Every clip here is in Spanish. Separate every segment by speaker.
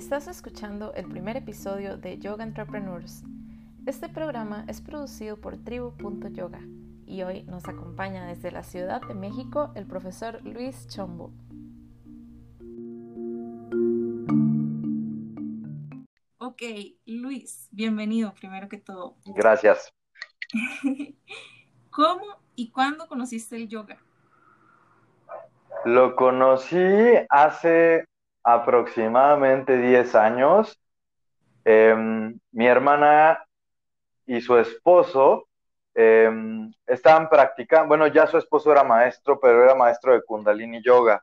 Speaker 1: Estás escuchando el primer episodio de Yoga Entrepreneurs. Este programa es producido por tribu.yoga y hoy nos acompaña desde la Ciudad de México el profesor Luis Chombo. Ok, Luis, bienvenido primero que todo.
Speaker 2: Gracias.
Speaker 1: ¿Cómo y cuándo conociste el yoga?
Speaker 2: Lo conocí hace aproximadamente 10 años. Em, mi hermana y su esposo em, estaban practicando, bueno, ya su esposo era maestro, pero era maestro de Kundalini Yoga.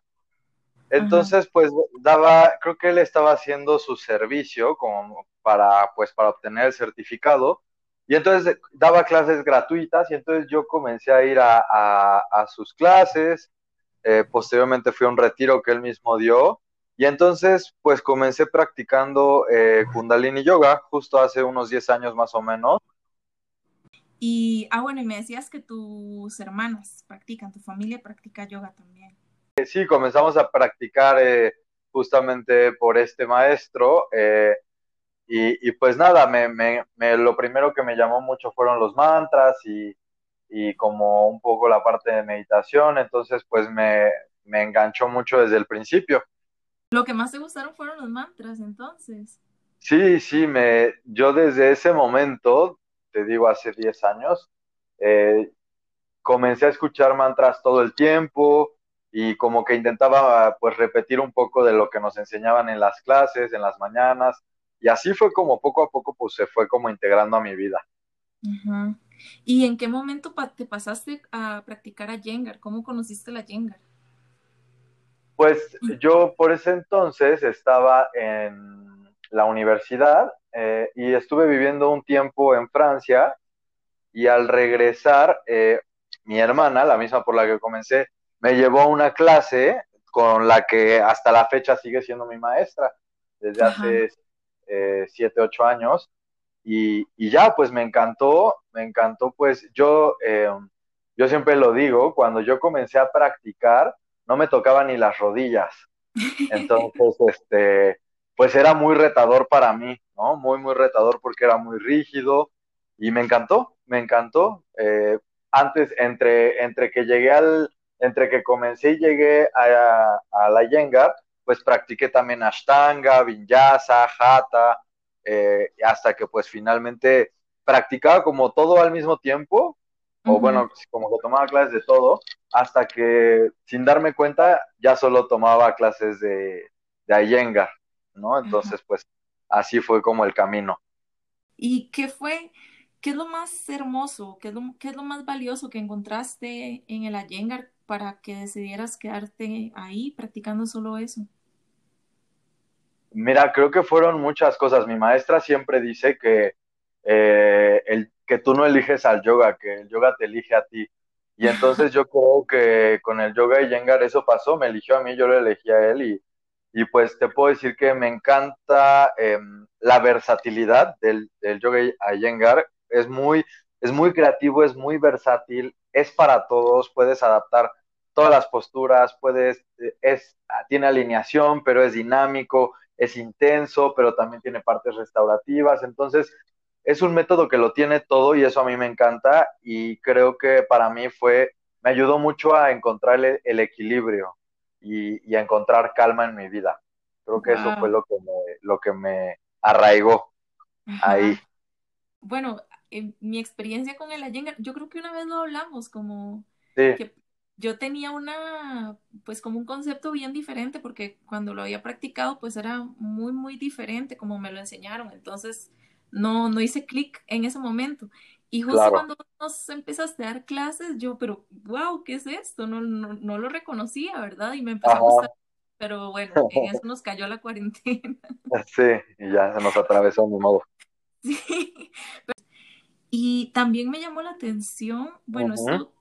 Speaker 2: Entonces, pues daba, creo que él estaba haciendo su servicio como para, pues, para obtener el certificado. Y entonces daba clases gratuitas y entonces yo comencé a ir a, a, sus clases. Eh, posteriormente fui a un retiro que él mismo dio. Y entonces, pues comencé practicando eh, Kundalini Yoga justo hace unos 10 años más o menos.
Speaker 1: Y, ah, bueno, y me decías que tus hermanas practican, tu familia practica yoga también.
Speaker 2: Sí, comenzamos a practicar eh, justamente por este maestro. Eh, y, pues nada, me, me, lo primero que me llamó mucho fueron los mantras y, y como un poco la parte de meditación. Entonces, pues me, me enganchó mucho desde el principio.
Speaker 1: Lo que más te gustaron fueron los mantras, entonces.
Speaker 2: Sí, sí, me, yo desde ese momento te digo, hace 10 años, eh, comencé a escuchar mantras todo el tiempo y como que intentaba pues repetir un poco de lo que nos enseñaban en las clases, en las mañanas, y así fue como poco a poco pues se fue como integrando a mi vida.
Speaker 1: ¿Y en qué momento te pasaste a practicar a Yengar? ¿Cómo conociste la Yengar?
Speaker 2: Pues yo por ese entonces estaba en la universidad eh, y estuve viviendo un tiempo en Francia y al regresar, eh, mi hermana, la misma por la que comencé, me llevó a una clase con la que hasta la fecha sigue siendo mi maestra, desde hace eh, siete, ocho años. Y, y, ya, pues me encantó, me encantó, pues yo, yo siempre lo digo, cuando yo comencé a practicar, no me tocaba ni las rodillas. Entonces, este, pues era muy retador para mí, ¿no? Muy, muy retador porque era muy rígido y me encantó, me encantó. Eh, antes, entre, entre que llegué al, entre que comencé y llegué a, la Yengar, pues practiqué también Ashtanga, Vinyasa, Hatha, eh, hasta que pues finalmente practicaba como todo al mismo tiempo, o bueno, como que tomaba clases de todo, hasta que sin darme cuenta ya solo tomaba clases de, de. ¿no? Entonces, pues así fue como el camino.
Speaker 1: ¿Y qué fue, qué es lo más hermoso, qué es lo, qué es lo más valioso que encontraste en el Ayengar para que decidieras quedarte ahí practicando solo eso?
Speaker 2: Mira, creo que fueron muchas cosas. Mi maestra siempre dice que, eh, el, que tú no eliges al yoga, que el yoga te elige a ti. Y entonces yo creo que con el yoga y Yengar eso pasó, me eligió a mí, yo lo elegí a él y, y pues te puedo decir que me encanta em, la versatilidad del, del yoga Iyengar. Es muy, es muy creativo, es muy versátil, es para todos, puedes adaptar todas las posturas, puedes, es, tiene alineación, pero es dinámico, es intenso, pero también tiene partes restaurativas. Entonces, es un método que lo tiene todo y eso a mí me encanta y creo que para mí fue, me ayudó mucho a encontrar el equilibrio y, a encontrar calma en mi vida. Creo que eso fue lo que me, lo que me arraigó ahí.
Speaker 1: Bueno, en mi experiencia con el Ayengar, yo creo que una vez lo hablamos, como que yo tenía una, pues como un concepto bien diferente, porque cuando lo había practicado, pues era muy, muy diferente como me lo enseñaron. Entonces, no, no hice clic en ese momento. Y justo cuando nos empezaste a dar clases, yo, pero, wow, ¿qué es esto? No, no, lo reconocía, ¿verdad? Y me empezó a gustar. Pero bueno, en eso nos cayó la cuarentena.
Speaker 2: Sí, y ya se nos atravesó mi modo.
Speaker 1: Sí. Y también me llamó la atención, bueno, esto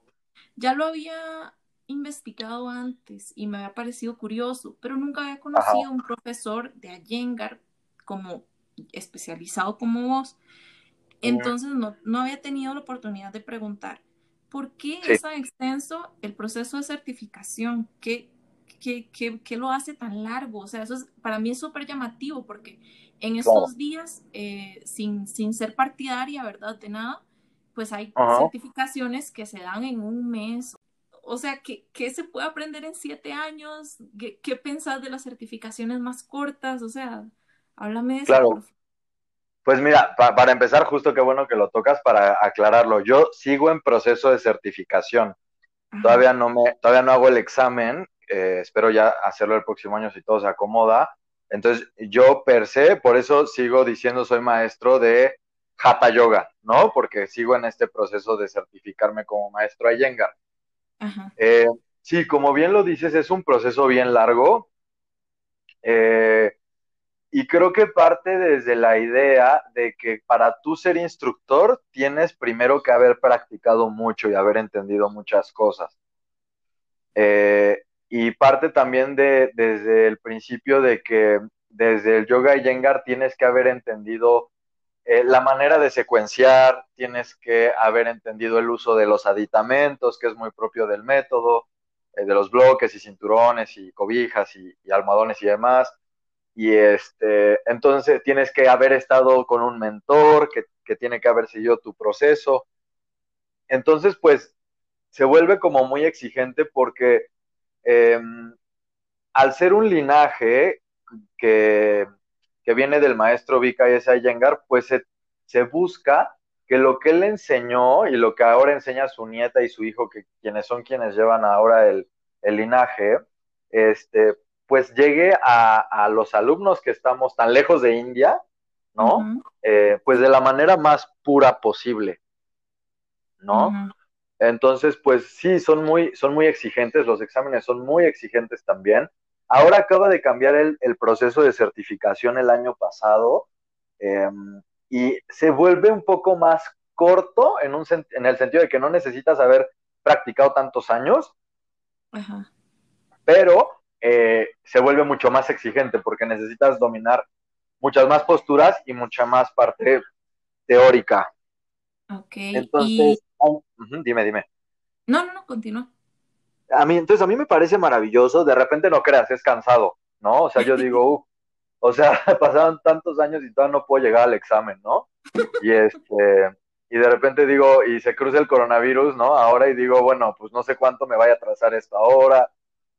Speaker 1: ya lo había investigado antes y me había parecido curioso, pero nunca había conocido a un profesor de Ayengar como especializado como vos. Entonces no, no había tenido la oportunidad de preguntar, ¿por qué es tan extenso el proceso de certificación? ¿Qué, qué, qué, qué lo hace tan largo? O sea, eso es, para mí es súper llamativo porque en estos días, eh, sin, sin ser partidaria, ¿verdad? De nada, pues hay certificaciones que se dan en un mes. O sea, ¿qué, qué se puede aprender en siete años? ¿Qué, qué pensás de las certificaciones más cortas? O sea, háblame de eso.
Speaker 2: Claro. Pues mira, para empezar, justo qué bueno que lo tocas para aclararlo. Yo sigo en proceso de certificación. Todavía no me, todavía no hago el examen. Eh, espero ya hacerlo el próximo año si todo se acomoda. Entonces, yo per se, por eso sigo diciendo soy maestro de Hatha Yoga, ¿no? Porque sigo en este proceso de certificarme como maestro Iyengar. Eh, sí, como bien lo dices, es un proceso bien largo. Eh, y creo que parte desde la idea de que para tú ser instructor tienes primero que haber practicado mucho y haber entendido muchas cosas. Eh, y parte también de, desde el principio de que desde el yoga y yengar tienes que haber entendido eh, la manera de secuenciar, tienes que haber entendido el uso de los aditamentos, que es muy propio del método, eh, de los bloques y cinturones y cobijas y, almohadones y demás. Y este, entonces tienes que haber estado con un mentor que, que tiene que haber seguido tu proceso. Entonces, pues, se vuelve como muy exigente porque Em, al ser un linaje que, viene del maestro Vika y Yengar, pues se, busca que lo que él enseñó y lo que ahora enseña su nieta y su hijo, que quienes son quienes llevan ahora el, linaje, este, pues llegue a, los alumnos que estamos tan lejos de India, ¿no? Eh, pues de la manera más pura posible, ¿no? Entonces, pues sí, son muy, son muy exigentes, los exámenes son muy exigentes también. Ahora acaba de cambiar el, proceso de certificación el año pasado em, y se vuelve un poco más corto en, un, en el sentido de que no necesitas haber practicado tantos años, pero eh, se vuelve mucho más exigente porque necesitas dominar muchas más posturas y mucha más parte teórica.
Speaker 1: Ok.
Speaker 2: Entonces, dime, dime.
Speaker 1: No, no, no, continúa.
Speaker 2: A mí, entonces a mí me parece maravilloso, de repente no creas, es cansado, ¿no? O sea, yo digo, o sea, pasaron tantos años y todavía no puedo llegar al examen, ¿no? Y este, y de repente digo, y se cruza el coronavirus, ¿no? Ahora y digo, bueno, pues no sé cuánto me vaya a trazar esto ahora.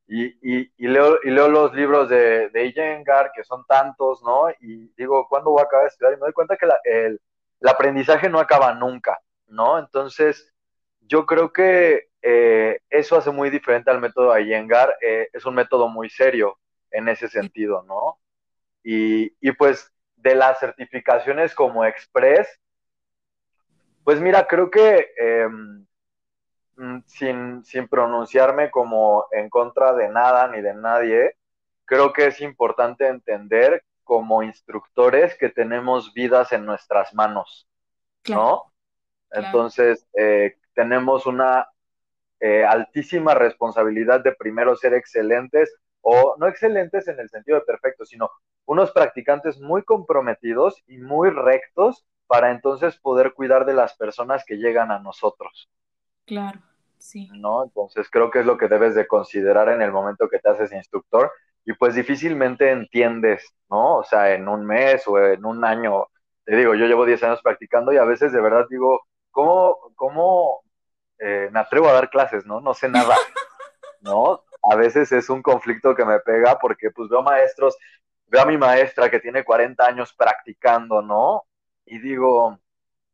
Speaker 2: Y, y, y, leo, y leo los libros de, de Iyengar, que son tantos, ¿no? Y digo, ¿cuándo voy a acabar de estudiar? Y me doy cuenta que el, el aprendizaje no acaba nunca, ¿no? Entonces, yo creo que eh, eso hace muy diferente al método Iyengar, eh, es un método muy serio en ese sentido, ¿no? Y, pues de las certificaciones como Express, pues mira, creo que em, mm, sin, sin pronunciarme como en contra de nada ni de nadie, creo que es importante entender como instructores que tenemos vidas en nuestras manos, ¿no? Entonces, eh, tenemos una eh, altísima responsabilidad de primero ser excelentes, o no excelentes en el sentido de perfecto, sino unos practicantes muy comprometidos y muy rectos para entonces poder cuidar de las personas que llegan a nosotros.
Speaker 1: Claro, sí.
Speaker 2: ¿No? Entonces creo que es lo que debes de considerar en el momento que te haces instructor y pues difícilmente entiendes, ¿no? O sea, en un mes o en un año, te digo, yo llevo 10 años practicando y a veces de verdad digo, ¿cómo, cómo eh, me atrevo a dar clases, ¿no? No sé nada, ¿no? A veces es un conflicto que me pega porque pues veo maestros, veo a mi maestra que tiene 40 años practicando, ¿no? Y digo,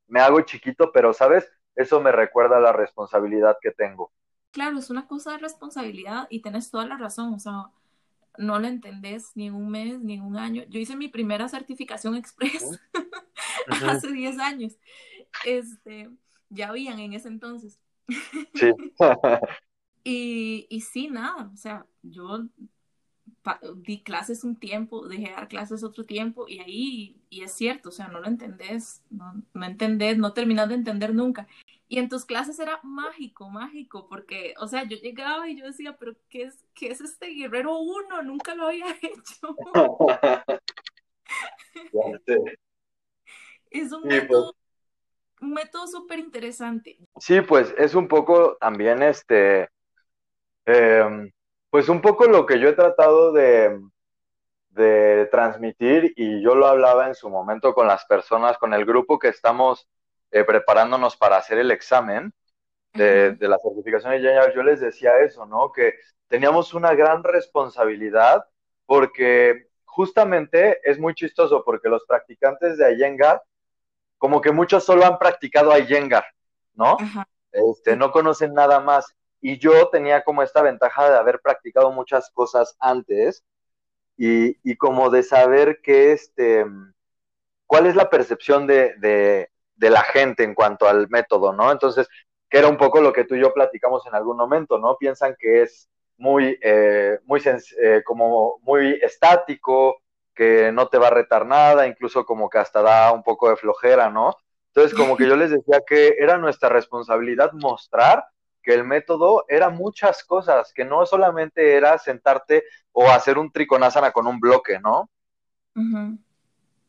Speaker 2: me hago chiquito, pero, ¿sabes? Eso me recuerda la responsabilidad que tengo.
Speaker 1: Claro, es una cosa de responsabilidad y tienes toda la razón, o sea, no lo entendés ni en un mes, ni en un año. Yo hice mi primera certificación express hace 10 años. Este, ya habían en ese entonces. Sí. y, y sí, nada, o sea, yo di clases un tiempo, dejé de dar clases otro tiempo y ahí, y es cierto, o sea, no lo entendés, no, no entendés, no terminás de entender nunca. Y en tus clases era mágico, mágico, porque, o sea, yo llegaba y yo decía, pero ¿qué es, qué es este guerrero uno? Nunca lo había hecho. es un método, un método súper interesante.
Speaker 2: Sí, pues es un poco también este, em, pues un poco lo que yo he tratado de, de transmitir y yo lo hablaba en su momento con las personas, con el grupo que estamos eh, preparándonos para hacer el examen de, la certificación de Jengar, yo les decía eso, ¿no? Que teníamos una gran responsabilidad porque justamente es muy chistoso porque los practicantes de Iyengar, como que muchos solo han practicado Iyengar, ¿no? Este, no conocen nada más. Y yo tenía como esta ventaja de haber practicado muchas cosas antes y, y como de saber que este, cuál es la percepción de, de, de, la gente en cuanto al método, ¿no? Entonces, que era un poco lo que tú y yo platicamos en algún momento, ¿no? Piensan que es muy, eh, muy eh, como muy estático, que no te va a retar nada, incluso como que hasta da un poco de flojera, ¿no? Entonces, como que yo les decía que era nuestra responsabilidad mostrar que el método era muchas cosas, que no solamente era sentarte o hacer un triconásana con un bloque, ¿no?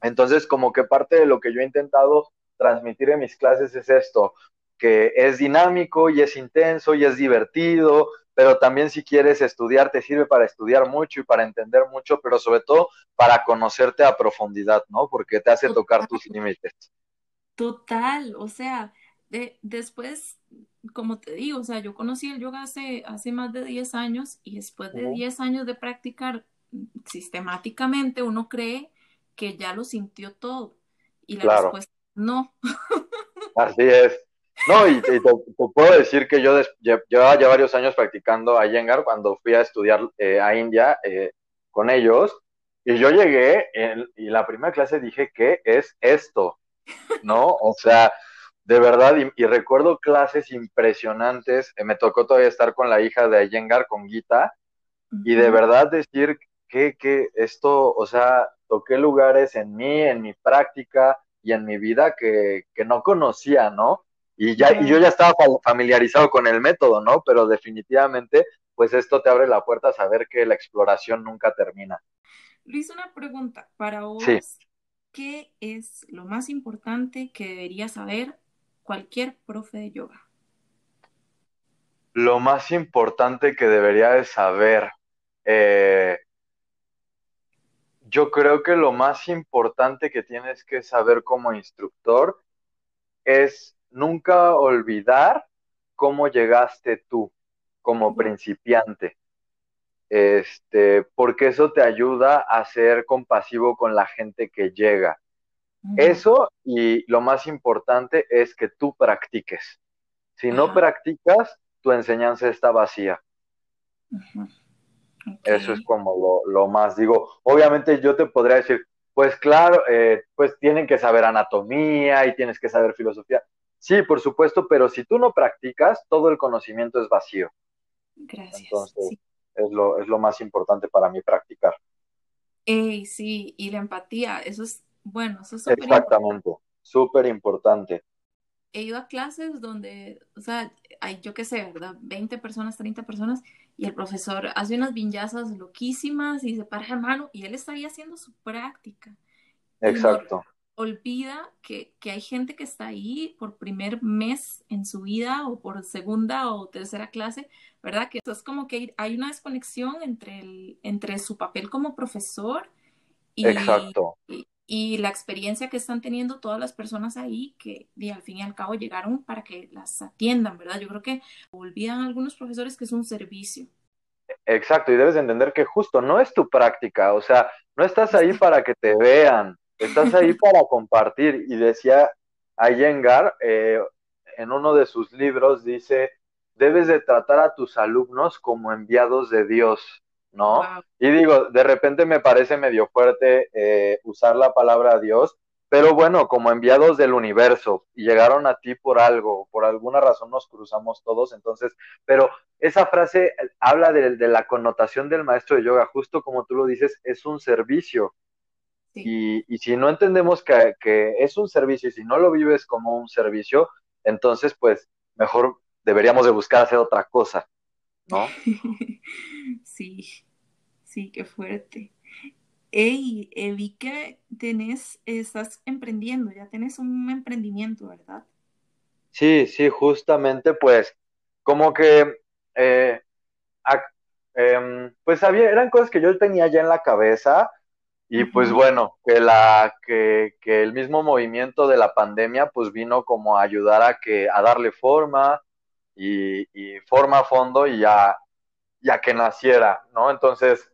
Speaker 2: Entonces, como que parte de lo que yo he intentado transmitir en mis clases es esto, que es dinámico y es intenso y es divertido, pero también si quieres estudiar, te sirve para estudiar mucho y para entender mucho, pero sobre todo para conocerte a profundidad, ¿no? Porque te hace tocar tus límites.
Speaker 1: Total, o sea, de, después como te digo, o sea, yo conocí el yoga hace, hace más de 10 años y después de 10 años de practicar sistemáticamente, uno cree que ya lo sintió todo. Y la respuesta no.
Speaker 2: Así es. No, y, te, puedo decir que yo llevaba ya varios años practicando a Yengar cuando fui a estudiar eh, a India eh, con ellos. Y yo llegué y la primera clase dije, ¿qué es esto? ¿No? O sea, de verdad, y, recuerdo clases impresionantes. Eh, me tocó todavía estar con la hija de Ayengar, con Gita, y de verdad decir que, que esto, o sea, toqué lugares en mí, en mi práctica y en mi vida que, que no conocía, ¿no? Y, ya, y yo ya estaba familiarizado con el método, ¿no? Pero definitivamente, pues esto te abre la puerta a saber que la exploración nunca termina.
Speaker 1: Luis, una pregunta para vos. ¿Qué es lo más importante que debería saber cualquier profe de yoga?
Speaker 2: Lo más importante que debería de saber, eh, yo creo que lo más importante que tienes que saber como instructor es nunca olvidar cómo llegaste tú como principiante. Este, porque eso te ayuda a ser compasivo con la gente que llega. Eso y lo más importante es que tú practiques. Si no practicas, tu enseñanza está vacía. Eso es como lo, más digo. Obviamente yo te podría decir, pues claro, eh, pues tienen que saber anatomía y tienes que saber filosofía. Sí, por supuesto, pero si tú no practicas, todo el conocimiento es vacío.
Speaker 1: Gracias.
Speaker 2: Entonces, es, lo, es lo más importante para mí practicar.
Speaker 1: sí, y la empatía, eso es bueno, eso es súper
Speaker 2: Exactamente, súper importante.
Speaker 1: He ido a clases donde, o sea, hay, yo qué sé, ¿verdad? 20 personas, 30 personas, y el profesor hace unas viñazas loquísimas y se para mano, y él está ahí haciendo su práctica.
Speaker 2: Exacto.
Speaker 1: Olvida que, que, hay gente que está ahí por primer mes en su vida o por segunda o tercera clase, ¿verdad? Que es como que hay una desconexión entre, el, entre su papel como profesor y,
Speaker 2: Exacto
Speaker 1: y la experiencia que están teniendo todas las personas ahí que al fin y al cabo llegaron para que las atiendan, ¿verdad? Yo creo que olvidan algunos profesores que es un servicio.
Speaker 2: Exacto, y debes entender que justo no es tu práctica, o sea, no estás ahí para que te vean, estás ahí para compartir. Y decía Ayengar, eh, en uno de sus libros, dice, debes de tratar a tus alumnos como enviados de Dios. ¿no? Y digo, de repente me parece medio fuerte eh, usar la palabra Dios, pero bueno, como enviados del universo y llegaron a ti por algo, por alguna razón nos cruzamos todos, entonces, pero esa frase habla de, la connotación del maestro de yoga, justo como tú lo dices, es un servicio. Y, y, si no entendemos que, que es un servicio y si no lo vives como un servicio, entonces pues mejor deberíamos de buscar hacer otra cosa, ¿no?
Speaker 1: Sí, sí, qué fuerte. Ey, vi que tenés, estás emprendiendo, ya tenés un emprendimiento, ¿verdad?
Speaker 2: Sí, sí, justamente, pues, como que, eh, em, pues había, eran cosas que yo tenía ya en la cabeza y pues bueno, que la, que, que, el mismo movimiento de la pandemia pues vino como a ayudar a que, a darle forma y, y forma a fondo y ya, ya que naciera, ¿no? Entonces,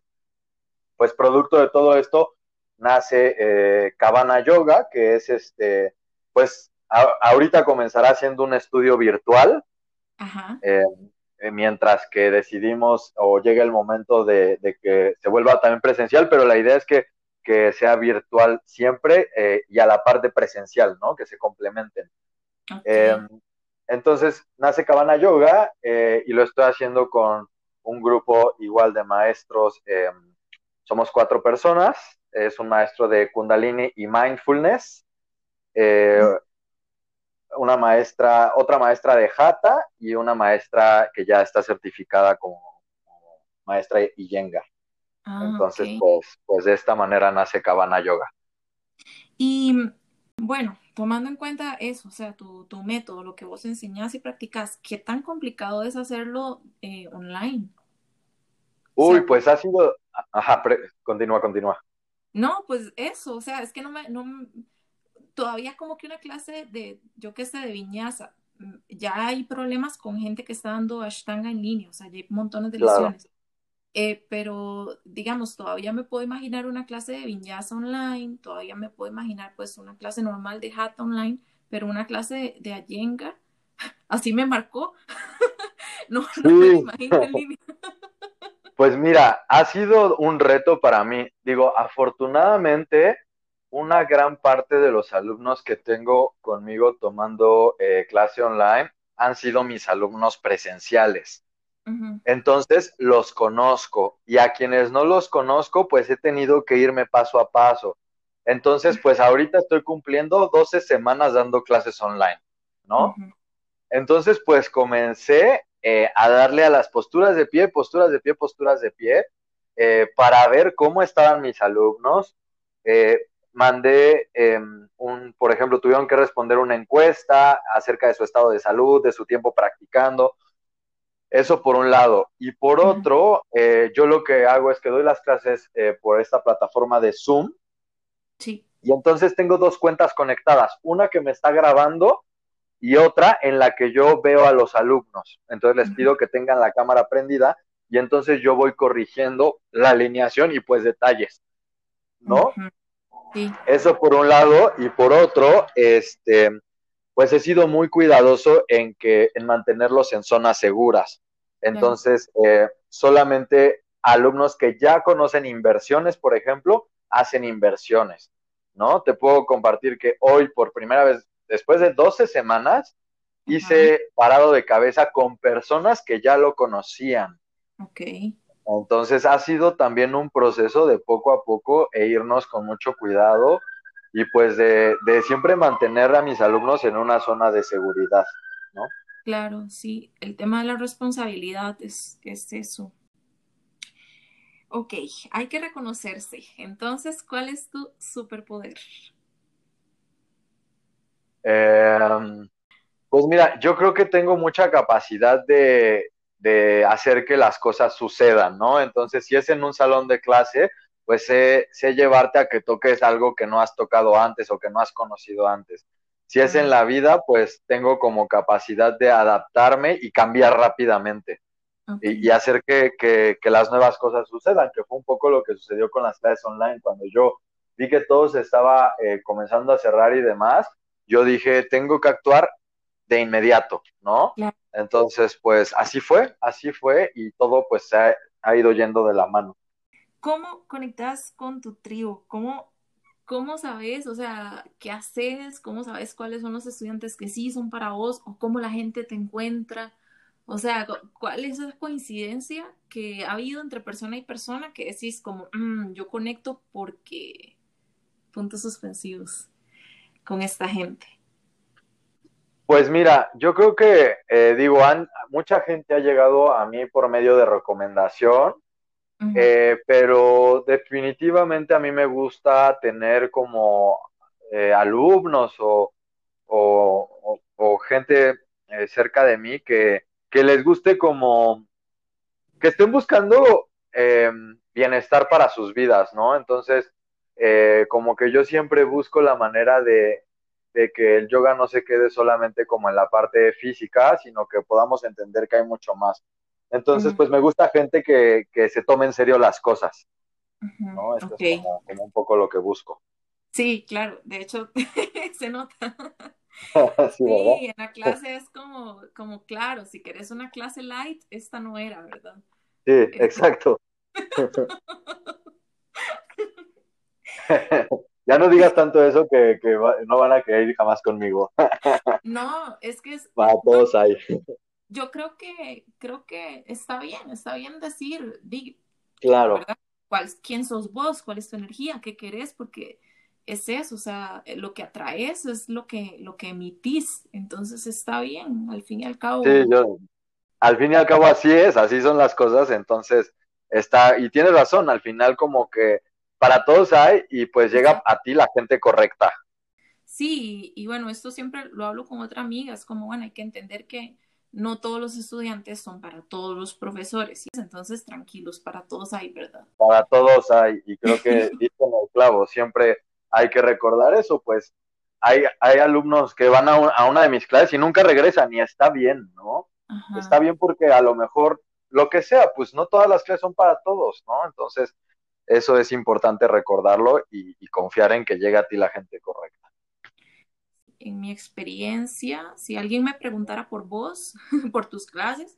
Speaker 2: pues producto de todo esto nace eh, Cabana Yoga, que es este, pues ahorita comenzará siendo un estudio virtual, eh, eh, mientras que decidimos o llegue el momento de, que se vuelva también presencial, pero la idea es que, que sea virtual siempre y a la parte presencial, ¿no? Que se complementen. entonces nace Cabana Yoga y lo estoy haciendo con un grupo igual de maestros. somos cuatro personas, es un maestro de Kundalini y Mindfulness, eh, una maestra, otra maestra de Hatha y una maestra que ya está certificada como, maestra Iyengar. Ah, Entonces, pues, pues de esta manera nace Cabana Yoga.
Speaker 1: Y bueno, tomando en cuenta eso, o sea, tu, método, lo que vos enseñás y practicas, ¿qué tan complicado es hacerlo eh, online?
Speaker 2: Uy, pues ha sido... Ajá, continúa, continúa.
Speaker 1: No, pues eso, o sea, es que no me, no, todavía como que una clase de, yo qué sé, de viñaza, mm, ya hay problemas con gente que está dando Ashtanga en línea, o sea, ya hay montones de lesiones. Eh, pero, digamos, todavía me puedo imaginar una clase de viñaza online, todavía me puedo imaginar pues una clase normal de hat online, pero una clase de, de Ayenga, así me marcó. no, no me imagino en línea.
Speaker 2: Pues mira, ha sido un reto para mí. Digo, afortunadamente, una gran parte de los alumnos que tengo conmigo tomando eh, clase online han sido mis alumnos presenciales. Entonces, los conozco y a quienes no los conozco, pues he tenido que irme paso a paso. Entonces, pues ahorita estoy cumpliendo 12 semanas dando clases online, ¿no? Entonces, pues comencé eh, a darle a las posturas de pie, posturas de pie, posturas de pie, eh, para ver cómo estaban mis alumnos. Eh, mandé em, un, por ejemplo, tuvieron que responder una encuesta acerca de su estado de salud, de su tiempo practicando. Eso por un lado. Y por otro, yo lo que hago es que doy las clases por esta plataforma de Zoom.
Speaker 1: Sí.
Speaker 2: Y entonces tengo dos cuentas conectadas. Una que me está grabando y otra en la que yo veo a los alumnos. Entonces les pido que tengan la cámara prendida y entonces yo voy corrigiendo la alineación y pues detalles, ¿no? Sí. Eso por un lado y por otro, este, pues he sido muy cuidadoso en que en mantenerlos en zonas seguras. Entonces, eh, solamente alumnos que ya conocen inversiones, por ejemplo, hacen inversiones, ¿no? Te puedo compartir que hoy por primera vez después de 12 semanas, hice parado de cabeza con personas que ya lo conocían.
Speaker 1: Ok.
Speaker 2: Entonces ha sido también un proceso de poco a poco e irnos con mucho cuidado y pues de, siempre mantener a mis alumnos en una zona de seguridad, ¿no?
Speaker 1: Claro, sí, el tema de la responsabilidad es, es eso. Ok, hay que reconocerse. Entonces, ¿cuál es tu superpoder?
Speaker 2: Em, pues mira, yo creo que tengo mucha capacidad de, hacer que las cosas sucedan, ¿no? Entonces, si es en un salón de clase, pues sé, llevarte a que toques algo que no has tocado antes o que no has conocido antes. Si es en la vida, pues tengo como capacidad de adaptarme y cambiar rápidamente y, hacer que, que, las nuevas cosas sucedan, que fue un poco lo que sucedió con las clases online, cuando yo vi que todo se estaba eh, comenzando a cerrar y demás, yo dije, tengo que actuar de inmediato, ¿no? Entonces, pues así fue, así fue y todo pues se ha, ido yendo de la mano.
Speaker 1: ¿Cómo conectas con tu tribu? ¿Cómo, ¿Cómo sabes, o sea, qué haces? ¿Cómo sabes cuáles son los estudiantes que sí son para vos? ¿O cómo la gente te encuentra? O sea, ¿cuál es esa coincidencia que ha habido entre persona y persona que decís como, mm, yo conecto porque puntos suspensivos? con esta gente?
Speaker 2: Pues mira, yo creo que, eh, digo, mucha gente ha llegado a mí por medio de recomendación, eh, pero definitivamente a mí me gusta tener como eh, alumnos o, o gente eh, cerca de mí que, que les guste como que estén buscando em, bienestar para sus vidas, ¿no? Entonces, eh, como que yo siempre busco la manera de, de, que el yoga no se quede solamente como en la parte física, sino que podamos entender que hay mucho más. Entonces, pues me gusta gente que, que, se tome en serio las cosas, ¿no? Esto es como, como, un poco lo que busco.
Speaker 1: Sí, claro, de hecho, se nota. sí, en la clase es como, como, claro, si querés una clase light, esta no era, ¿verdad?
Speaker 2: Sí, exacto. ya no digas tanto eso que, que no van a querer ir jamás conmigo.
Speaker 1: no, es que es...
Speaker 2: Para todos ahí.
Speaker 1: Yo creo que, creo que está bien, está bien decir,
Speaker 2: claro.
Speaker 1: ¿verdad? ¿Cuál, ¿Quién sos vos? ¿Cuál es tu energía? ¿Qué querés? Porque es eso, o sea, lo que atraes es lo que, lo que emitís, entonces está bien, al fin y al cabo.
Speaker 2: Sí, yo, al fin y al cabo así es, así son las cosas, entonces está, y tienes razón, al final como que para todos hay y pues llega a ti la gente correcta.
Speaker 1: Sí, y bueno, esto siempre lo hablo con otra amiga, es como, bueno, hay que entender que no todos los estudiantes son para todos los profesores, entonces tranquilos, para todos hay, ¿verdad?
Speaker 2: Para todos hay, y creo que dicen el clavo, siempre hay que recordar eso, pues hay, hay alumnos que van a, a, una de mis clases y nunca regresan y está bien, ¿no? Ajá. Está bien porque a lo mejor lo que sea, pues no todas las clases son para todos, ¿no? Entonces, eso es importante recordarlo y, y confiar en que llegue a ti la gente correcta.
Speaker 1: En mi experiencia, si alguien me preguntara por vos, por tus clases,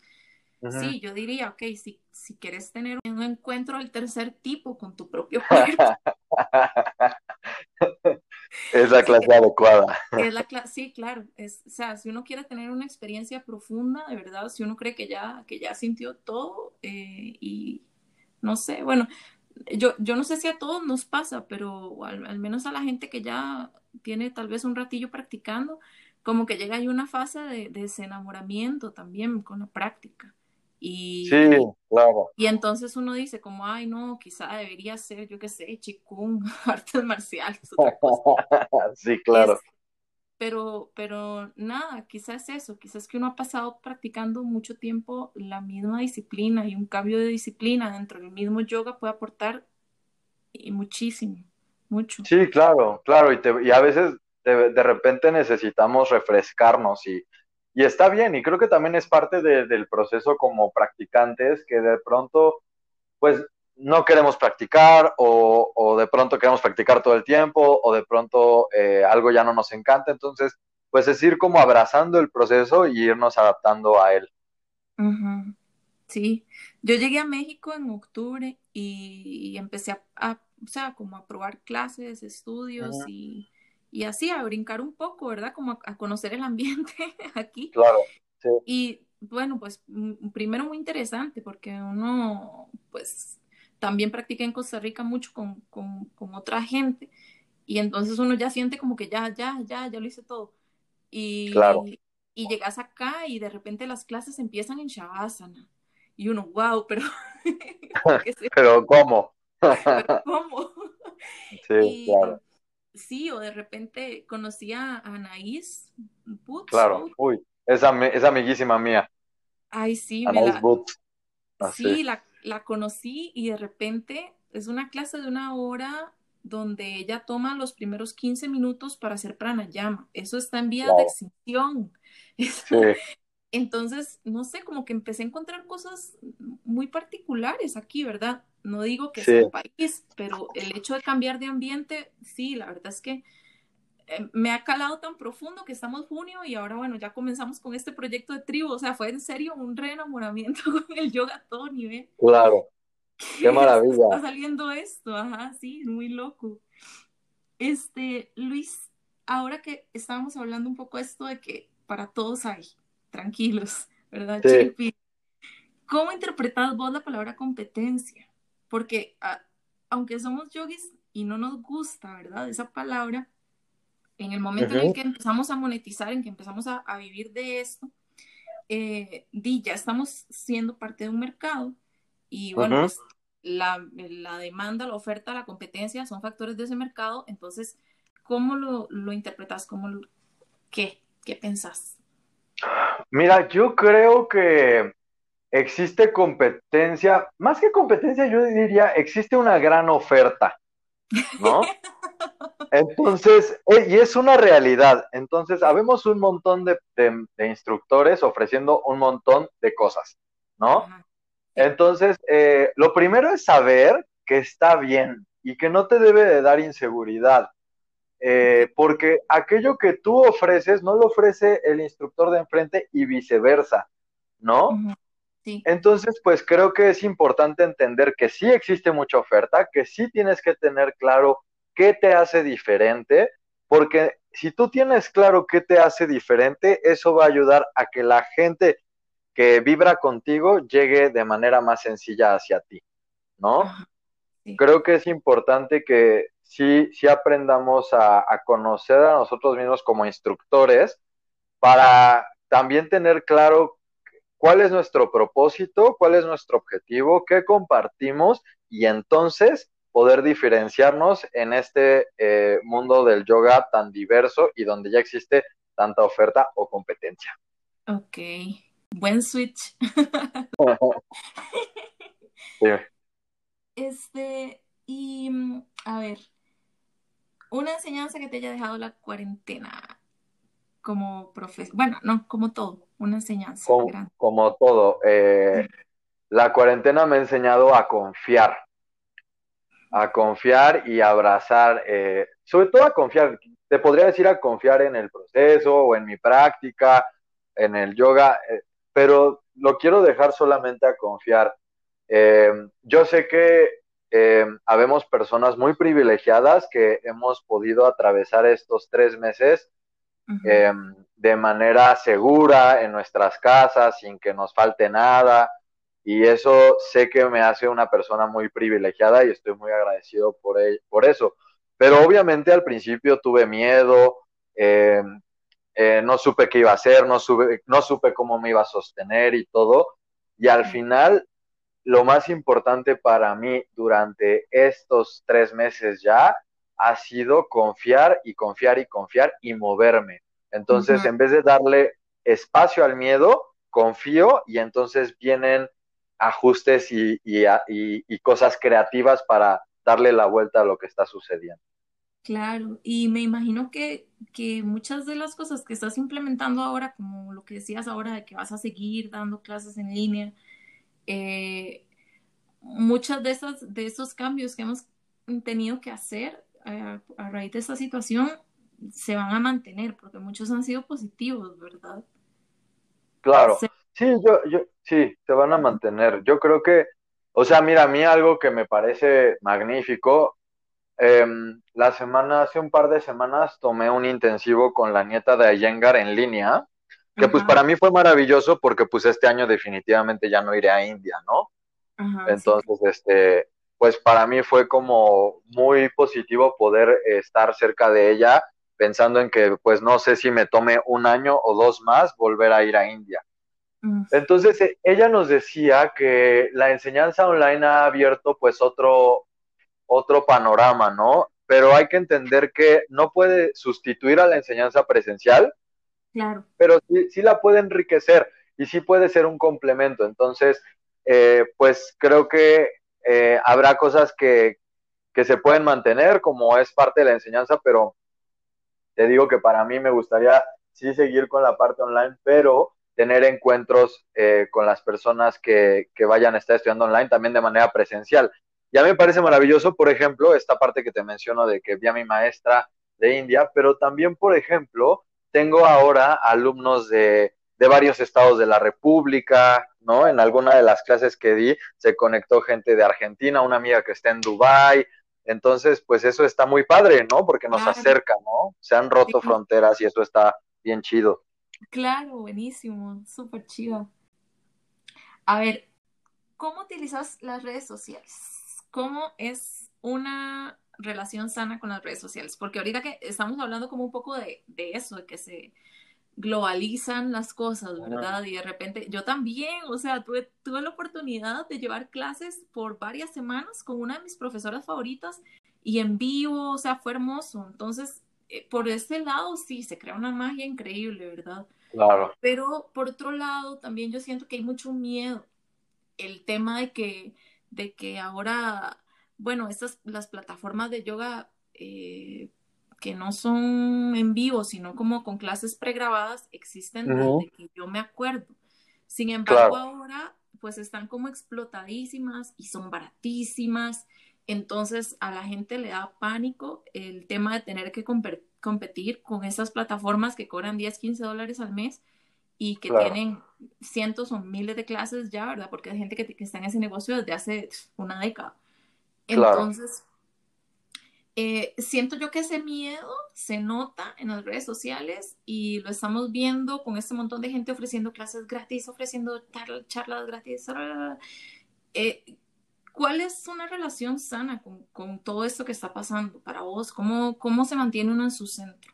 Speaker 1: -huh. Sí, yo diría, ok, si, si quieres tener un encuentro del tercer tipo con tu propio cuerpo.
Speaker 2: es la clase sí, adecuada.
Speaker 1: Es la clase, sí, claro. Es, o sea, si uno quiere tener una experiencia profunda, de verdad, si uno cree que ya, que ya sintió todo eh, y no sé, bueno, yo, yo no sé si a todos nos pasa, pero al, al menos a la gente que ya tiene tal vez un ratillo practicando, como que llega ahí una fase de, de desenamoramiento también con la práctica. Y,
Speaker 2: sí, claro.
Speaker 1: Y entonces uno dice como, ay, no, quizá debería ser, yo qué sé, chikung, artes marciales, otra cosa.
Speaker 2: sí, claro.
Speaker 1: Pero, pero nada, quizás es eso, quizás que uno ha pasado practicando mucho tiempo la misma disciplina y un cambio de disciplina dentro del mismo yoga puede aportar y muchísimo, mucho.
Speaker 2: Sí, claro, claro, y, te, y a veces de, de repente necesitamos refrescarnos y y está bien, y creo que también es parte de, del proceso como practicantes que de pronto, pues, no queremos practicar o, o de pronto queremos practicar todo el tiempo o de pronto eh, algo ya no nos encanta. Entonces, pues es ir como abrazando el proceso y irnos adaptando a él.
Speaker 1: Uh -huh. Sí, yo llegué a México en octubre y, y empecé a, a, o sea, como a probar clases, estudios uh -huh. y y así a brincar un poco, ¿verdad? Como a, a conocer el ambiente aquí.
Speaker 2: Claro. Sí.
Speaker 1: Y bueno, pues primero muy interesante porque uno pues también practica en Costa Rica mucho con, con, con, otra gente y entonces uno ya siente como que ya, ya, ya, ya lo hice todo. Y,
Speaker 2: claro.
Speaker 1: y llegas acá y de repente las clases empiezan en Shavasana y uno, wow, pero...
Speaker 2: pero ¿cómo?
Speaker 1: pero ¿cómo?
Speaker 2: sí, y, claro
Speaker 1: sí, o de repente conocí a Anaís Boots.
Speaker 2: Claro, uy, es, am es amiguísima mía.
Speaker 1: Ay, sí,
Speaker 2: Anaís
Speaker 1: me la...
Speaker 2: Boots.
Speaker 1: Así. Sí, la, la conocí y de repente es una clase de una hora donde ella toma los primeros 15 minutos para hacer pranayama. Eso está en vías wow. de extinción.
Speaker 2: Sí.
Speaker 1: Entonces, no sé, como que empecé a encontrar cosas muy particulares aquí, ¿verdad? No digo que sí. sea el país, pero el hecho de cambiar de ambiente, sí, la verdad es que eh, me ha calado tan profundo que estamos junio y ahora, bueno, ya comenzamos con este proyecto de tribu. O sea, fue en serio un reenamoramiento con el yoga a todo nivel.
Speaker 2: Claro. Qué maravilla.
Speaker 1: Está saliendo esto, ajá, sí, muy loco. Este, Luis, ahora que estábamos hablando un poco esto de que para todos hay, tranquilos, ¿verdad?
Speaker 2: Sí.
Speaker 1: ¿Cómo interpretas vos la palabra competencia? Porque a, aunque somos yogis y no nos gusta, ¿verdad? Esa palabra, en el momento uh -huh. en el que empezamos a monetizar, en que empezamos a, a vivir de esto, eh, di, ya estamos siendo parte de un mercado y bueno, uh -huh. pues, la, la, demanda, la oferta, la competencia son factores de ese mercado, entonces, ¿cómo lo, lo interpretas? ¿Cómo lo, qué? ¿Qué pensás?
Speaker 2: Mira, yo creo que existe competencia, más que competencia, yo diría, existe una gran oferta, ¿no? Entonces, eh, y es una realidad. Entonces, habemos un montón de, instructores ofreciendo un montón de cosas, ¿no? Entonces, eh, lo primero es saber que está bien y que no te debe de dar inseguridad. Eh, porque aquello que tú ofreces no lo ofrece el instructor de enfrente y viceversa, ¿no? Entonces, pues creo que es importante entender que sí existe mucha oferta, que sí tienes que tener claro qué te hace diferente, porque si tú tienes claro qué te hace diferente, eso va a ayudar a que la gente que vibra contigo llegue de manera más sencilla hacia ti, ¿no? Creo que es importante que sí, sí aprendamos a, a conocer a nosotros mismos como instructores para también tener claro cuál es nuestro propósito, cuál es nuestro objetivo, qué compartimos y entonces poder diferenciarnos en este eh, mundo del yoga tan diverso y donde ya existe tanta oferta o competencia.
Speaker 1: Ok, buen switch. Este, y a ver, una enseñanza que te haya dejado la cuarentena como profesor, bueno, no, como todo, una enseñanza.
Speaker 2: Como, todo, eh, la cuarentena me ha enseñado a confiar, a confiar y abrazar, eh, sobre todo a confiar, te podría decir a confiar en el proceso o en mi práctica, en el yoga, eh, pero lo quiero dejar solamente a confiar. yo sé que habemos personas muy privilegiadas que hemos podido atravesar estos tres meses Em, de manera segura en nuestras casas, sin que nos falte nada. Y eso sé que me hace una persona muy privilegiada y estoy muy agradecido por, por eso. Pero obviamente al principio tuve miedo, em, eh, no supe qué iba a hacer, no, no supe cómo me iba a sostener y todo. Y al final, lo más importante para mí durante estos tres meses ya ha sido confiar y confiar y confiar y moverme. Entonces, en vez de darle espacio al miedo, confío y entonces vienen ajustes y, cosas creativas para darle la vuelta a lo que está sucediendo.
Speaker 1: Claro, y me imagino que, muchas de las cosas que estás implementando ahora, como lo que decías ahora de que vas a seguir dando clases en línea, eh, muchas de esas de esos cambios que hemos tenido que hacer a, raíz de esta situación se van a mantener, porque muchos han sido positivos, ¿verdad?
Speaker 2: Claro. Sí, yo, yo, sí, se van a mantener. Yo creo que, o sea, mira, a mí algo que me parece magnífico, em, la semana, hace un par de semanas tomé un intensivo con la nieta de Ayengar en línea, que pues para mí fue maravilloso porque pues este año definitivamente ya no iré a India, ¿no? Entonces, este, pues para mí fue como muy positivo poder estar cerca de ella, pensando en que pues no sé si me tome un año o dos más volver a ir a India. Mm. Entonces e, ella nos decía que la enseñanza online ha abierto pues otro, otro panorama, ¿no? Pero hay que entender que no puede sustituir a la enseñanza presencial,
Speaker 1: claro.
Speaker 2: pero sí, sí la puede enriquecer y sí puede ser un complemento. Entonces, eh, pues creo que eh, habrá cosas que, se pueden mantener como es parte de la enseñanza, pero te digo que para mí me gustaría sí seguir con la parte online, pero tener encuentros eh, con las personas que, que, vayan a estar estudiando online también de manera presencial. Y a mí me parece maravilloso, por ejemplo, esta parte que te menciono de que vi a mi maestra de India, pero también, por ejemplo, tengo ahora alumnos de, de varios estados de la República, ¿no? En alguna de las clases que di se conectó gente de Argentina, una amiga que está en Dubái. Entonces, pues eso está muy padre, ¿no? Porque nos acerca, ¿no? Se han roto fronteras y eso está bien chido.
Speaker 1: Claro, buenísimo, súper chido. A ver, ¿cómo utilizas las redes sociales? ¿Cómo es una relación sana con las redes sociales? Porque ahorita que estamos hablando como un poco de, de eso, de que se globalizan las cosas, ¿verdad? Y de repente, yo también, o sea, tuve, tuve la oportunidad de llevar clases por varias semanas con una de mis profesoras favoritas y en vivo, o sea, fue hermoso. Entonces, eh, por este lado sí, se crea una magia increíble, ¿verdad?
Speaker 2: Claro.
Speaker 1: Pero por otro lado, también yo siento que hay mucho miedo. El tema de que, de que ahora, bueno, estas, las plataformas de yoga eh, que no son en vivo, sino como con clases pregrabadas, existen desde que yo me acuerdo. Sin embargo, ahora pues están como explotadísimas y son baratísimas. Entonces a la gente le da pánico el tema de tener que competir con esas plataformas que cobran 10, 15 dólares al mes y que tienen cientos o miles de clases ya, ¿verdad? Porque hay gente que, está en ese negocio desde hace una década. Entonces, eh, siento yo que ese miedo se nota en las redes sociales y lo estamos viendo con este montón de gente ofreciendo clases gratis, ofreciendo charlas gratis. Eh, ¿Cuál es una relación sana con, todo esto que está pasando para vos? ¿Cómo, ¿Cómo se mantiene uno en su centro?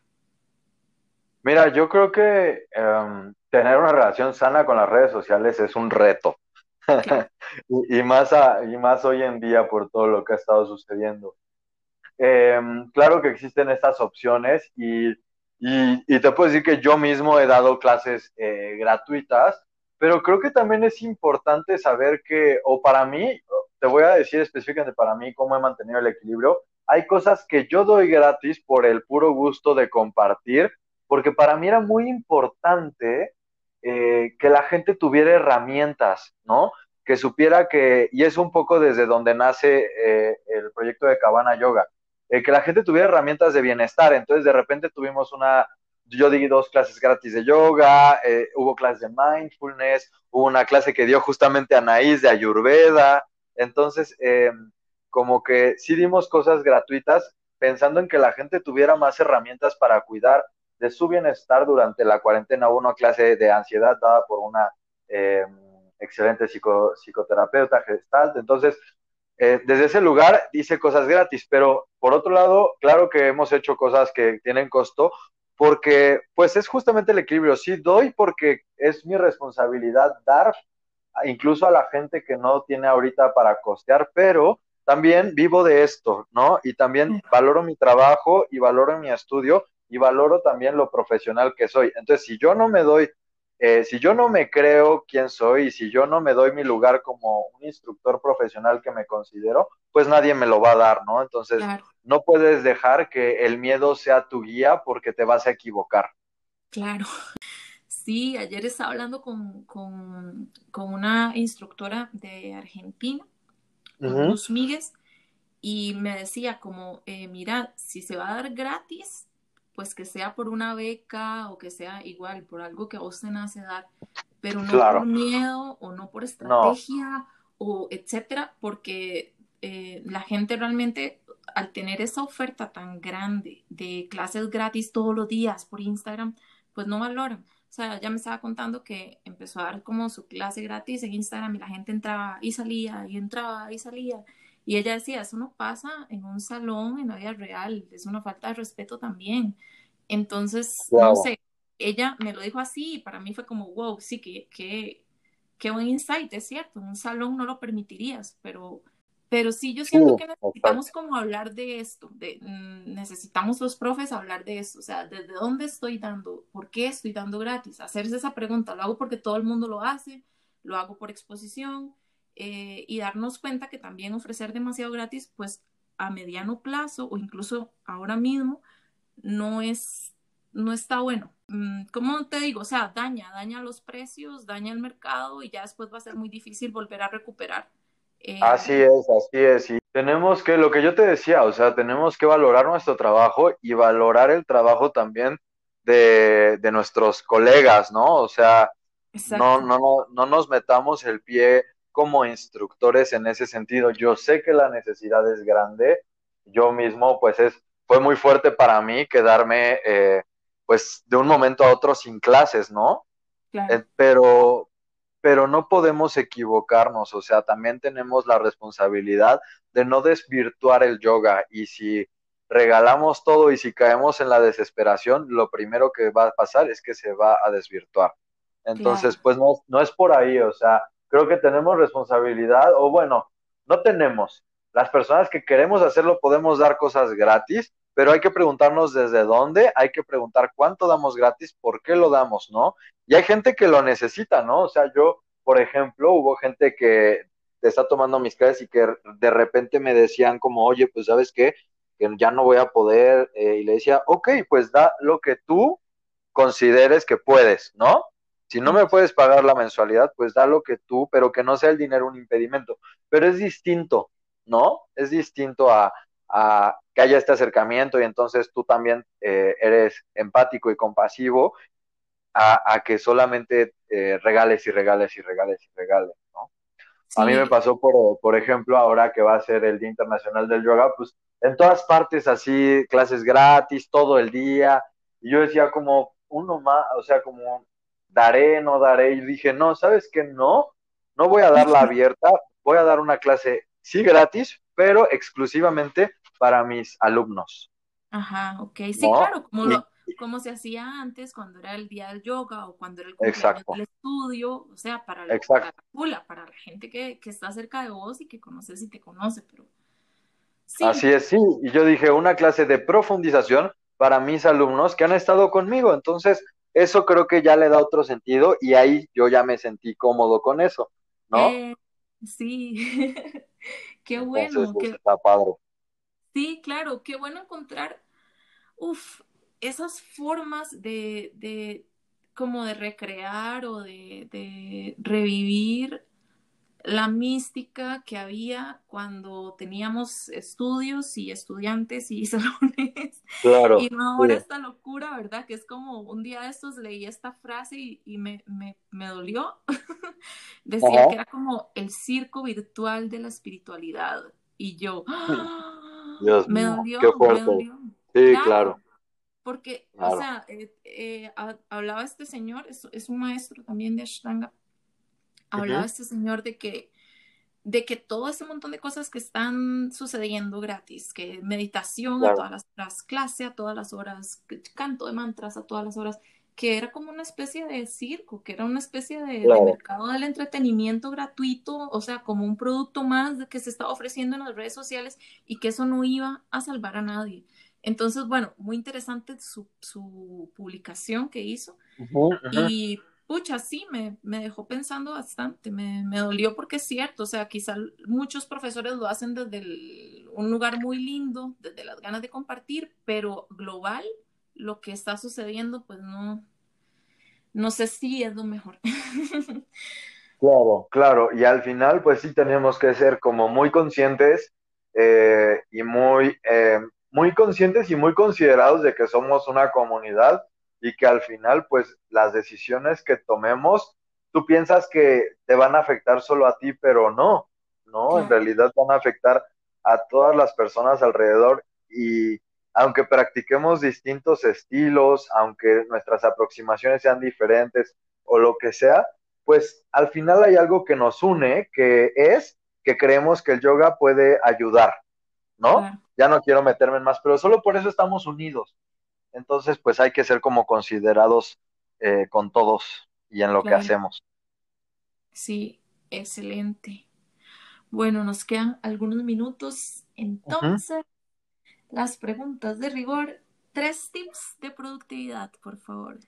Speaker 2: Mira, yo creo que em, tener una relación sana con las redes sociales es un reto. y, más y más hoy en día por todo lo que ha estado sucediendo. Em, claro que existen estas opciones y, te puedo decir que yo mismo he dado clases eh, gratuitas, pero creo que también es importante saber que, o para mí, te voy a decir específicamente para mí cómo he mantenido el equilibrio, hay cosas que yo doy gratis por el puro gusto de compartir, porque para mí era muy importante eh, que la gente tuviera herramientas, ¿no? Que supiera que, y es un poco desde donde nace eh, el proyecto de Cabana Yoga, eh, que la gente tuviera herramientas de bienestar. Entonces, de repente tuvimos una, yo di dos clases gratis de yoga, eh, hubo clases de mindfulness, hubo una clase que dio justamente Anaís de Ayurveda. Entonces, eh, como que sí dimos cosas gratuitas pensando en que la gente tuviera más herramientas para cuidar de su bienestar durante la cuarentena. Hubo una clase de ansiedad dada por una excelente psicoterapeuta gestalt. Entonces, eh, desde ese lugar dice cosas gratis, pero por otro lado, claro que hemos hecho cosas que tienen costo, porque pues es justamente el equilibrio. Sí doy porque es mi responsabilidad dar incluso a la gente que no tiene ahorita para costear, pero también vivo de esto, ¿no? Y también valoro mi trabajo y valoro mi estudio y valoro también lo profesional que soy. Entonces, si yo no me doy eh, si yo no me creo quién soy y si yo no me doy mi lugar como un instructor profesional que me considero, pues nadie me lo va a dar, ¿no? Entonces, no puedes dejar que el miedo sea tu guía porque te vas a equivocar.
Speaker 1: Claro. Sí, ayer estaba hablando con, una instructora de Argentina, uh y me decía como, eh, mira, si se va a dar gratis, pues que sea por una beca o que sea igual, por algo que a vos te nace dar, pero no por miedo o no por estrategia o etcétera, porque eh, la gente realmente al tener esa oferta tan grande de clases gratis todos los días por Instagram, pues no valoran. O sea, ya me estaba contando que empezó a dar como su clase gratis en Instagram y la gente entraba y salía y entraba y salía. Y ella decía, eso no pasa en un salón en la vida real, es una falta de respeto también. Entonces, no sé, ella me lo dijo así y para mí fue como, wow, sí, que, que, qué buen insight, es cierto, en un salón no lo permitirías, pero, pero sí yo siento que necesitamos como hablar de esto, de, mm, necesitamos los profes hablar de esto, o sea, desde dónde estoy dando, por qué estoy dando gratis, hacerse esa pregunta, lo hago porque todo el mundo lo hace, lo hago por exposición, eh, y darnos cuenta que también ofrecer demasiado gratis, pues a mediano plazo o incluso ahora mismo, no es, no está bueno. Mm, ¿Cómo te digo? O sea, daña, daña los precios, daña el mercado y ya después va a ser muy difícil volver a recuperar.
Speaker 2: Eh, así es, así es. Y tenemos que, lo que yo te decía, o sea, tenemos que valorar nuestro trabajo y valorar el trabajo también de, de nuestros colegas, ¿no? O sea, no, no, no, no nos metamos el pie como instructores en ese sentido. Yo sé que la necesidad es grande, yo mismo pues es, fue muy fuerte para mí quedarme eh, pues de un momento a otro sin clases, ¿no? Eh, pero, pero no podemos equivocarnos, o sea, también tenemos la responsabilidad de no desvirtuar el yoga y si regalamos todo y si caemos en la desesperación, lo primero que va a pasar es que se va a desvirtuar. Entonces, pues no, no es por ahí, o sea, creo que tenemos responsabilidad, o bueno, no tenemos. Las personas que queremos hacerlo podemos dar cosas gratis, pero hay que preguntarnos desde dónde, hay que preguntar cuánto damos gratis, por qué lo damos, ¿no? Y hay gente que lo necesita, ¿no? O sea, yo, por ejemplo, hubo gente que está tomando mis clases y que de repente me decían como, oye, pues sabes qué, que ya no voy a poder, eh, y le decía, ok, pues da lo que tú consideres que puedes, ¿no? Si no me puedes pagar la mensualidad, pues da lo que tú, pero que no sea el dinero un impedimento. Pero es distinto, ¿no? Es distinto a, a que haya este acercamiento y entonces tú también eh, eres empático y compasivo a, que solamente eh, regales y regales y regales y regales, ¿no? A mí me pasó, por, por ejemplo, ahora que va a ser el Día Internacional del Yoga, pues en todas partes así, clases gratis, todo el día, y yo decía como, uno más, o sea, como, daré, no daré, y dije, no, ¿sabes qué? No, no voy a dar la abierta, voy a dar una clase, sí, gratis, pero exclusivamente para mis alumnos.
Speaker 1: Ajá, ok. Sí, claro, como, como se hacía antes cuando era el día del yoga o cuando era el del estudio, o sea, para la, para para la gente que, está cerca de vos y que conoces y te conoce, pero...
Speaker 2: Sí. Así es, sí. Y yo dije, una clase de profundización para mis alumnos que han estado conmigo. Entonces, eso creo que ya le da otro sentido y ahí yo ya me sentí cómodo con eso, ¿no?
Speaker 1: Eh, sí, qué bueno.
Speaker 2: Pues, está padre.
Speaker 1: Sí, claro, qué bueno encontrar, uff, esas formas de, de, como de recrear o de, de revivir la mística que había cuando teníamos estudios y estudiantes y salones.
Speaker 2: Claro.
Speaker 1: Y no ahora esta locura, ¿verdad? Que es como un día de estos leí esta frase y, me, me, me, dolió. Decía que era como el circo virtual de la espiritualidad. Y yo, me dolió, me dolió.
Speaker 2: Sí, claro.
Speaker 1: Porque, o sea, eh, eh, hablaba este señor, es, es, un maestro también de Ashtanga, hablaba este señor de que de que todo ese montón de cosas que están sucediendo gratis, que meditación a todas las horas, clase a todas las horas, canto de mantras a todas las horas, que era como una especie de circo, que era una especie de, mercado del entretenimiento gratuito, o sea, como un producto más que se estaba ofreciendo en las redes sociales y que eso no iba a salvar a nadie. Entonces, bueno, muy interesante su, su publicación que hizo. Y pucha, sí, me, me dejó pensando bastante, me, me, dolió porque es cierto, o sea, quizá muchos profesores lo hacen desde un lugar muy lindo, desde las ganas de compartir, pero global lo que está sucediendo, pues no, no sé si es lo mejor.
Speaker 2: Claro, claro, y al final, pues sí tenemos que ser como muy conscientes eh, y muy, eh, muy conscientes y muy considerados de que somos una comunidad y que al final, pues las decisiones que tomemos, tú piensas que te van a afectar solo a ti, pero no, no, en realidad van a afectar a todas las personas alrededor y aunque practiquemos distintos estilos, aunque nuestras aproximaciones sean diferentes o lo que sea, pues al final hay algo que nos une, que es que creemos que el yoga puede ayudar, ¿no? Ya no quiero meterme en más, pero solo por eso estamos unidos. Entonces, pues hay que ser como considerados eh, con todos y en lo que hacemos.
Speaker 1: Sí, excelente. Bueno, nos quedan algunos minutos. Entonces, las preguntas de rigor. Tres tips de productividad, por favor.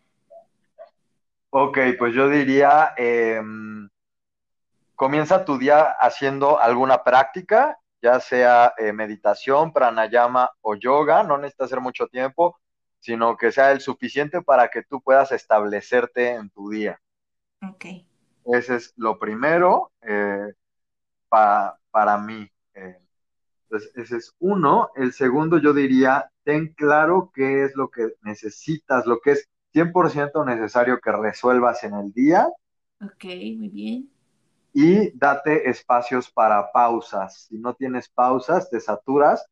Speaker 2: Ok, pues yo diría, em, comienza tu día haciendo alguna práctica, ya sea eh, meditación, pranayama o yoga, no necesita hacer mucho tiempo, sino que sea el suficiente para que tú puedas establecerte en tu día.
Speaker 1: Ok.
Speaker 2: Ese es lo primero eh, para mí. Eh, entonces, ese es uno. El segundo, yo diría, ten claro qué es lo que necesitas, lo que es 100% necesario que resuelvas en el día.
Speaker 1: Ok, muy bien.
Speaker 2: Y date espacios para pausas. Si no tienes pausas, te saturas.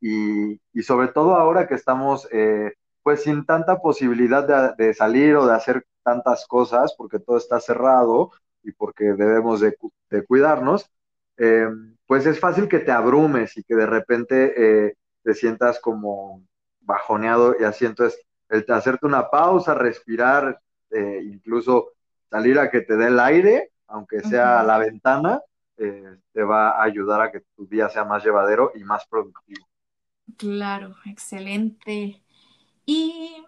Speaker 2: Y, sobre todo ahora que estamos, eh, pues sin tanta posibilidad de, salir o de hacer tantas cosas, porque todo está cerrado y porque debemos de, de cuidarnos, eh, pues es fácil que te abrumes y que de repente eh, te sientas como bajoneado y así. Entonces, el hacerte una pausa, respirar, eh, incluso salir a que te dé el aire, aunque sea a la ventana, te va a ayudar a que tu día sea más llevadero y más productivo.
Speaker 1: Claro, excelente. Y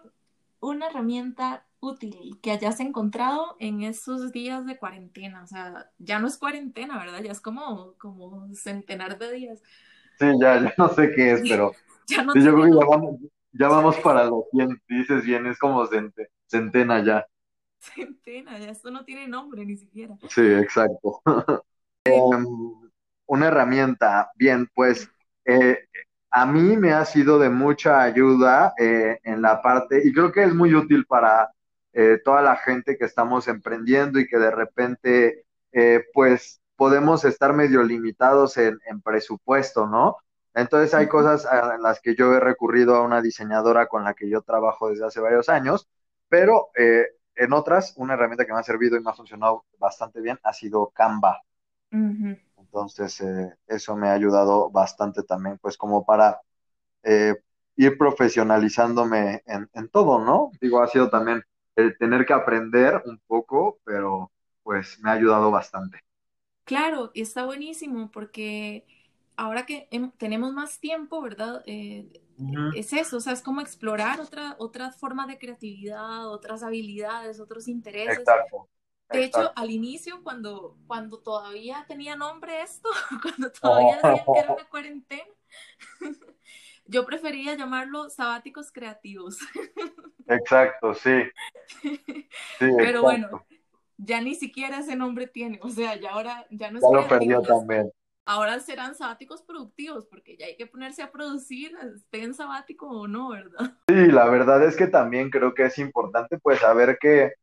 Speaker 1: una herramienta útil que hayas encontrado en esos días de cuarentena. O sea, ya no es cuarentena, ¿verdad? Ya es como, como centenar de días.
Speaker 2: Sí, ya, ya no sé qué es, pero ya no yo creo que ya vamos, ya vamos para los 100, dices bien, es como centena ya.
Speaker 1: Centena, ya esto no tiene nombre ni siquiera.
Speaker 2: Sí, exacto. Em, una herramienta, bien, pues eh, a mí me ha sido de mucha ayuda eh, en la parte, y creo que es muy útil para eh, toda la gente que estamos emprendiendo y que de repente, pues, podemos estar medio limitados en, presupuesto, ¿no? Entonces hay cosas en las que yo he recurrido a una diseñadora con la que yo trabajo desde hace varios años, pero en otras, una herramienta que me ha servido y me ha funcionado bastante bien ha sido Canva. Entonces, eh, eso me ha ayudado bastante también, pues como para eh, ir profesionalizándome en, todo, ¿no? Digo, ha sido también el tener que aprender un poco, pero pues me ha ayudado bastante.
Speaker 1: Claro, y está buenísimo porque ahora que tenemos más tiempo, ¿verdad? Eh, es eso, o sea, es como explorar otra, otra forma de creatividad, otras habilidades, otros intereses. Exacto. De hecho, al inicio, cuando, cuando todavía tenía nombre esto, cuando todavía decían que era una cuarentena, yo prefería llamarlo sabáticos creativos.
Speaker 2: Exacto, sí.
Speaker 1: Pero bueno, ya ni siquiera ese nombre tiene, o sea, ya ahora ya no es
Speaker 2: Ya lo perdió también.
Speaker 1: Ahora serán sabáticos productivos, porque ya hay que ponerse a producir, estén sabático o no, ¿verdad?
Speaker 2: Sí, la verdad es que también creo que es importante pues saber que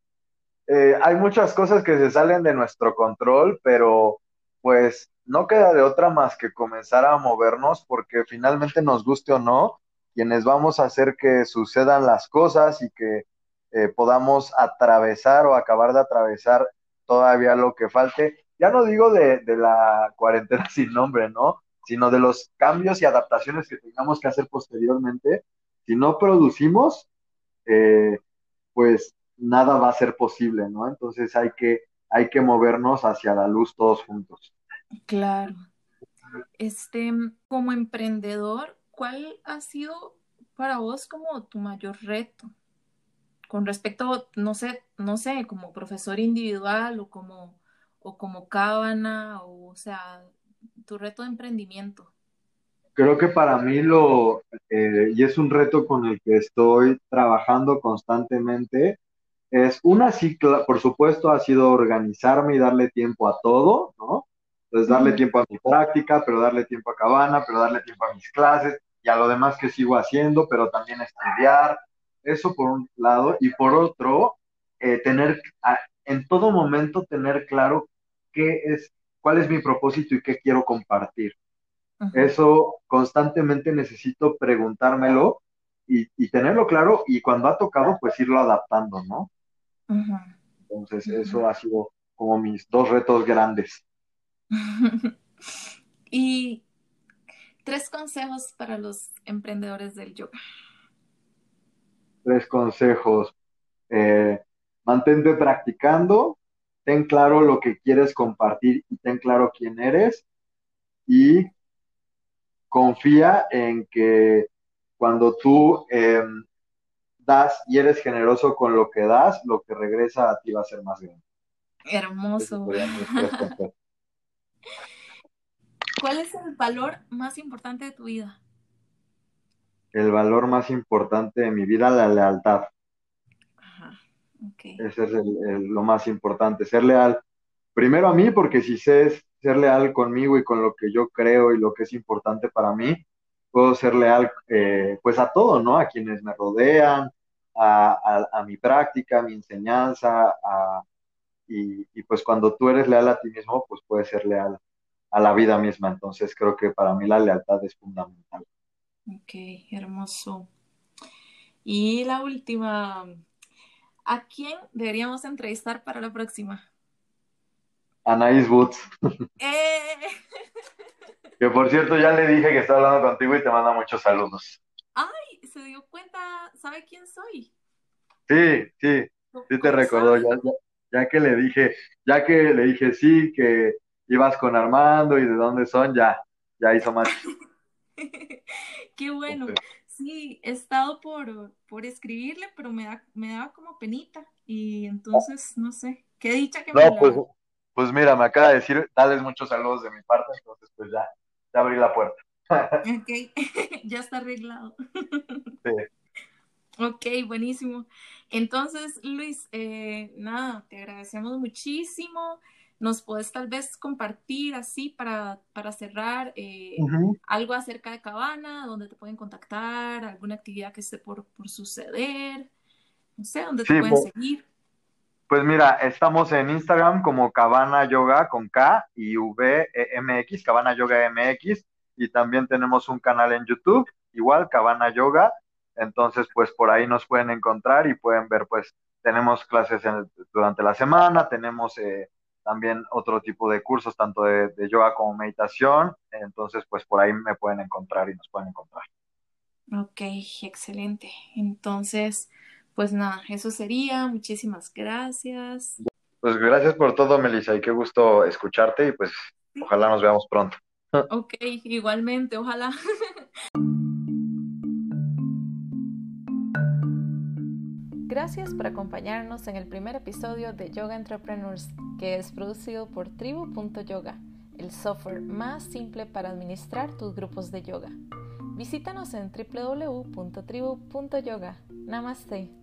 Speaker 2: eh, hay muchas cosas que se salen de nuestro control, pero pues no queda de otra más que comenzar a movernos porque finalmente nos guste o no, quienes vamos a hacer que sucedan las cosas y que eh, podamos atravesar o acabar de atravesar todavía lo que falte. Ya no digo de, la cuarentena sin nombre, ¿no? Sino de los cambios y adaptaciones que tengamos que hacer posteriormente. Si no producimos, eh, pues nada va a ser posible, ¿no? Entonces hay que, hay que movernos hacia la luz todos juntos.
Speaker 1: Claro. Este, como emprendedor, ¿cuál ha sido para vos como tu mayor reto? Con respecto, no sé, no sé, como profesor individual o como, o como cábana, o, o sea, tu reto de emprendimiento.
Speaker 2: Creo que para mí lo, eh, y es un reto con el que estoy trabajando constantemente, es una cicla, por supuesto, ha sido organizarme y darle tiempo a todo, ¿no? Entonces, darle tiempo a mi práctica, pero darle tiempo a Cabana, pero darle tiempo a mis clases y a lo demás que sigo haciendo, pero también estudiar. Eso por un lado. Y por otro, eh, tener, en todo momento, tener claro qué es, cuál es mi propósito y qué quiero compartir. Eso constantemente necesito preguntármelo y, y, tenerlo claro y cuando ha tocado, pues irlo adaptando, ¿no? Entonces, eso ha sido como mis dos retos grandes.
Speaker 1: y tres consejos para los emprendedores del yoga.
Speaker 2: Tres consejos. Eh, mantente practicando, ten claro lo que quieres compartir y ten claro quién eres y confía en que cuando tú em, das y eres generoso con lo que das, lo que regresa a ti va a ser más grande.
Speaker 1: Hermoso. ¿Cuál es el valor más importante de tu vida?
Speaker 2: El valor más importante de mi vida, la lealtad. Ajá, Ese es lo más importante, ser leal. Primero a mí, porque si sé ser leal conmigo y con lo que yo creo y lo que es importante para mí, puedo ser leal eh, pues a todo, ¿no? A quienes me rodean, a, mi práctica, a mi enseñanza, y, pues cuando tú eres leal a ti mismo, pues puedes ser leal a la vida misma. Entonces creo que para mí la lealtad es fundamental.
Speaker 1: Ok, hermoso. Y la última, ¿a quién deberíamos entrevistar para la próxima?
Speaker 2: Anaís Woods. ¡Eh! Que por cierto, ya le dije que está hablando contigo y te manda muchos saludos.
Speaker 1: Ay, se dio cuenta, ¿sabe quién soy?
Speaker 2: Sí, sí, sí te recordó, ya, ya, que le dije, ya que le dije sí, que ibas con Armando y de dónde son, ya, ya hizo más.
Speaker 1: Qué bueno. Sí, he estado por, por escribirle, pero me, da, me daba como penita. Y entonces, no sé, qué dicha que
Speaker 2: no, me pues, pues mira, me acaba de decir, dales muchos saludos de mi parte, entonces pues ya, ya abrí la puerta.
Speaker 1: Ok, ya está arreglado. sí. Ok, buenísimo. Entonces, Luis, eh, nada, te agradecemos muchísimo. ¿Nos puedes tal vez compartir así para, para cerrar eh, algo acerca de Cabana, donde te pueden contactar, alguna actividad que esté por, por suceder? No sé, dónde te pueden pues, seguir.
Speaker 2: Pues mira, estamos en Instagram como Cabana Yoga con K y V e MX, Cabana Yoga MX, y también tenemos un canal en YouTube, igual Cabana Yoga. Entonces, pues por ahí nos pueden encontrar y pueden ver, pues tenemos clases durante la semana, tenemos eh, también otro tipo de cursos, tanto de, yoga como meditación. Entonces, pues por ahí me pueden encontrar y nos pueden encontrar.
Speaker 1: Ok, excelente. Entonces, pues nada, eso sería. Muchísimas gracias.
Speaker 2: Pues gracias por todo, Melissa, y qué gusto escucharte y pues ojalá nos veamos pronto.
Speaker 1: Ok, igualmente, ojalá. Gracias por acompañarnos en el primer episodio de Yoga Entrepreneurs, que es producido por tribu.yoga, el software más simple para administrar tus grupos de yoga. Visítanos en www.tribu.yoga. Namaste.